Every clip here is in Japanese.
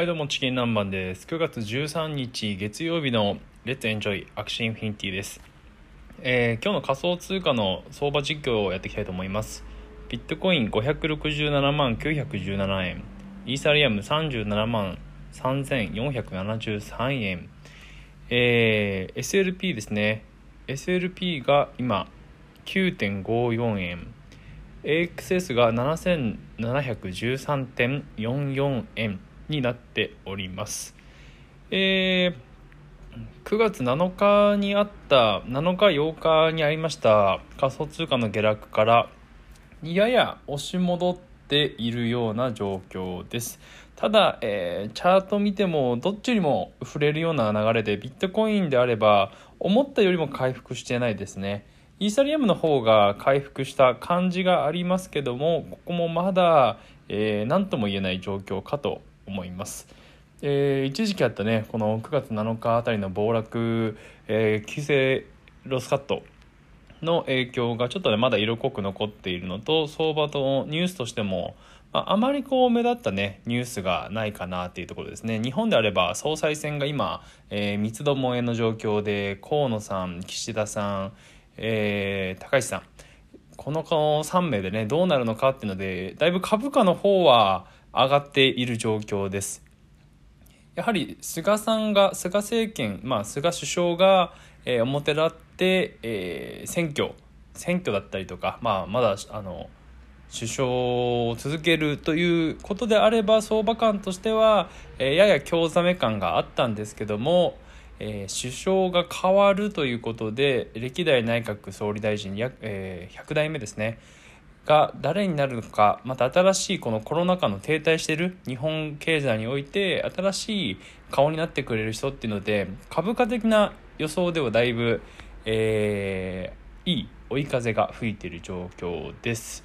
はいどうもチキン南蛮です。9月13日月曜日の Let's Enjoy Axie Infinity です、えー今日の仮想通貨の相場実況をやっていきたいと思います。ビットコイン567万917円。イーサリアム37万3473円。えー SLP ですね。SLP が今9.54円。AXS が7713.44円。になっております。えー9月7日にあった7日8日にありました仮想通貨の下落からやや押し戻っているような状況ですただ、えーチャート見てもどっちにも触れるような流れでビットコインであれば思ったよりも回復してないですねイーサリアムの方が回復した感じがありますけどもここもまだ、えー何とも言えない状況かと思います。えー一時期あったねこの9月7日あたりの暴落、えー急性ロスカットの影響がちょっとねまだ色濃く残っているのと相場とニュースとしても、まあ、まりこう目立ったねニュースがないかなっていうところですね。日本であれば総裁選が今、えー三つどもえの状況で河野さん岸田さん、えー高市さんこの3名でねどうなるのかっていうのでだいぶ株価の方は上がっている状況です。やはり菅さんが菅政権、まあ、菅首相が、えー表立って、えー選挙選挙だったりとか、まあ、まだあの首相を続けるということであれば相場感としては、えーやや興ざめ感があったんですけども、えー首相が変わるということで歴代内閣総理大臣約、えー100代目ですね。が誰になるのかまた新しいこのコロナ禍の停滞してる日本経済において新しい顔になってくれる人っていうので株価的な予想ではだいぶ、えーいい追い風が吹いている状況です。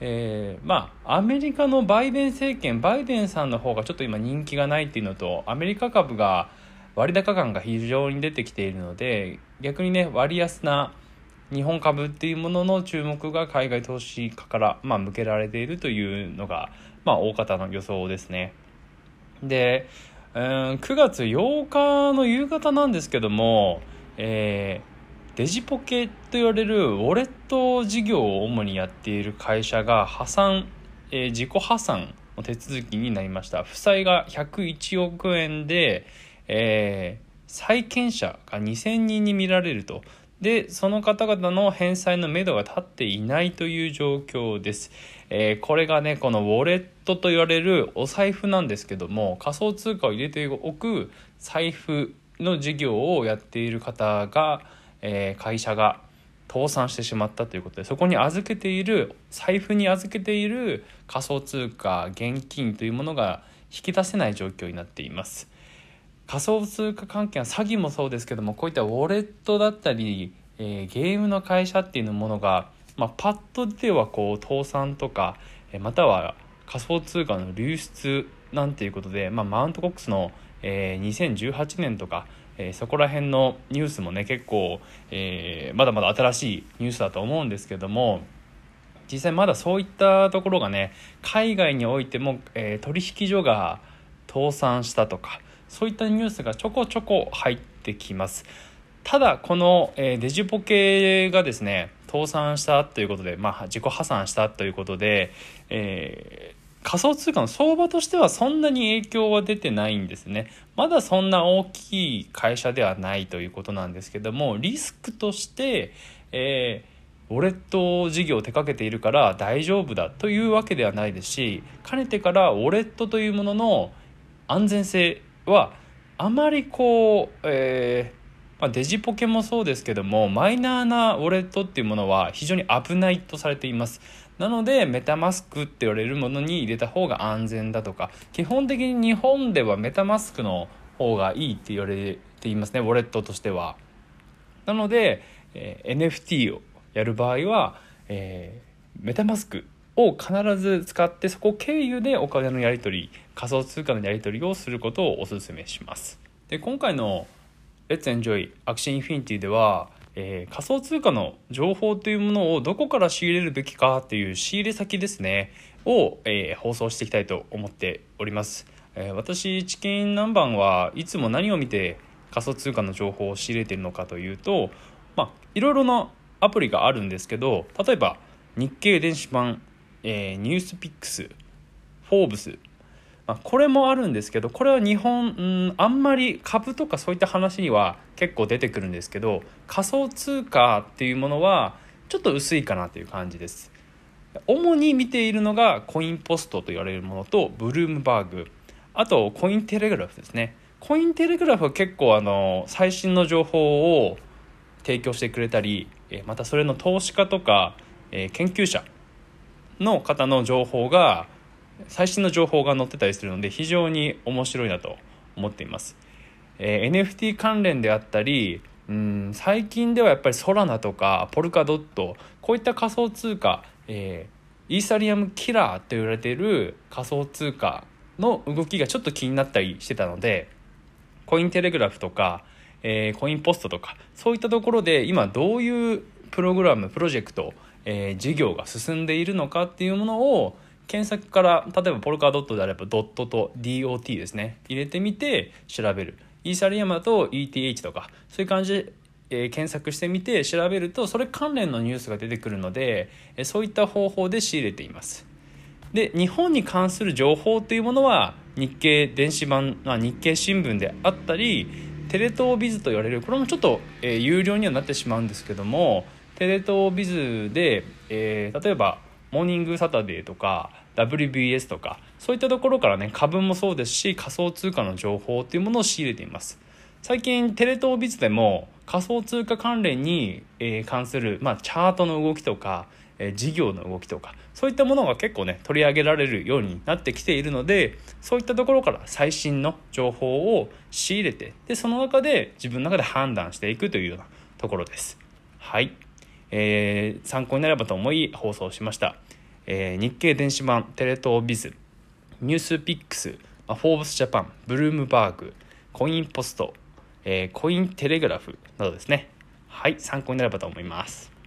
えーまあアメリカのバイデン政権バイデンさんの方がちょっと今人気がないっていうのとアメリカ株が割高感が非常に出てきているので逆にね割安な日本株っていうものの注目が海外投資家から、まあ、向けられているというのが、まあ、大方の予想ですね。で、うん9月8日の夕方なんですけども、えーデジポケと言われるウォレット事業を主にやっている会社が破産、えー自己破産の手続きになりました負債が101億円で、えー債権者が2000人に見られるとでその方々の返済のめどが立っていないという状況です、えーこれがねこのウォレットと言われるお財布なんですけども仮想通貨を入れておく財布の事業をやっている方が、えー会社が倒産してしまったということでそこに預けている財布に預けている仮想通貨現金というものが引き出せない状況になっています。仮想通貨関係は詐欺もそうですけどもこういったウォレットだったり、えーゲームの会社っていうものが、まあ、パッとではこう倒産とかえまたは仮想通貨の流出なんていうことで、まあ、マウントコックスの、えー2018年とか、えーそこら辺のニュースもね結構、えーまだまだ新しいニュースだと思うんですけども実際まだそういったところがね海外においても、え取引所が倒産したとかそういったニュースがちょこちょこ入ってきます。ただこの、えデジポケがですね倒産したということで、まあ、自己破産したということで、えー仮想通貨の相場としてはそんなに影響は出てないんですね。まだそんな大きい会社ではないということなんですけどもリスクとして、えーウォレット事業を手掛けているから大丈夫だというわけではないですしかねてからウォレットというものの安全性はあまりこう、えーまあ、デジポケもそうですけどもマイナーなウォレットっていうものは非常に危ないとされています。なのでメタマスクって言われるものに入れた方が安全だとか基本的に日本ではメタマスクの方がいいって言われていますねウォレットとしては。なので、えー NFT をやる場合は、えーメタマスクを必ず使ってそこ経由でお金のやり取り仮想通貨のやり取りをすることをお勧めします。で今回の「Let's Enjoy Axie Infinity」では、えー仮想通貨の情報というものをどこから仕入れるべきかっていう仕入れ先ですねを、えー放送していきたいと思っております。えー、私チキン南蛮はいつも何を見て仮想通貨の情報を仕入れているのかというとまあいろいろなアプリがあるんですけど例えば日経電子版、えー、ニュースピックスフォーブス。まあ、これもあるんですけどこれは日本、うん、あんまり株とかそういった話には結構出てくるんですけど仮想通貨っていうものはちょっと薄いかなという感じです。主に見ているのがコインポストと言われるものとブルームバーグ。あとコインテレグラフですね。コインテレグラフは結構あの最新の情報を提供してくれたりまたそれの投資家とか研究者の方の情報が最新の情報が載ってたりするので非常に面白いなと思っています。えー、NFT 関連であったりうん最近ではやっぱりソラナとかポルカドットこういった仮想通貨、えー、イーサリアムキラーと言われている仮想通貨の動きがちょっと気になったりしてたのでコインテレグラフとか、えー、コインポストとかそういったところで今どういうプログラムプロジェクト、えー、事業が進んでいるのかっていうものを検索から例えばポルカドットであればドットと DOT ですね。入れてみて調べる。イーサリアムと ETH とかそういう感じで、えー、検索してみて調べるとそれ関連のニュースが出てくるので、えー、そういった方法で仕入れています。で日本に関する情報というものは日経電子版、まあ、日経新聞であったりテレ東ビズと言われるこれもちょっと、えー、有料にはなってしまうんですけどもテレ東ビズで、えー、例えばモーニングサタデーとか WBS とかそういったところからね株もそうですし仮想通貨の情報っていうものを仕入れています。最近テレ東ビズでも仮想通貨関連に、えー、関する、まあ、チャートの動きとか、えー、事業の動きとかそういったものが結構ね取り上げられるようになってきているのでそういったところから最新の情報を仕入れてでその中で自分の中で判断していくというようなところです。はい、えー、参考になればと思い放送しました。えー、日経電子版テレ東ビズニュースピックスフォーブスジャパンブルームバーグコインポスト、えー、コインテレグラフなどですね。はい参考になればと思います。